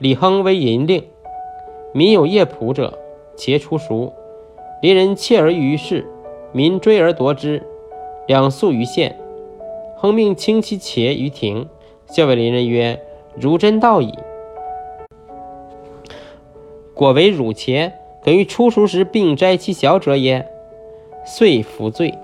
李亨为银令，民有业仆者，且出赎。邻人窃而于市，民追而夺之，两粟于县。亨命轻其茄于庭，笑谓邻人曰：“如真道矣。”果为汝茄，可于出熟时并摘其小者也，遂服罪。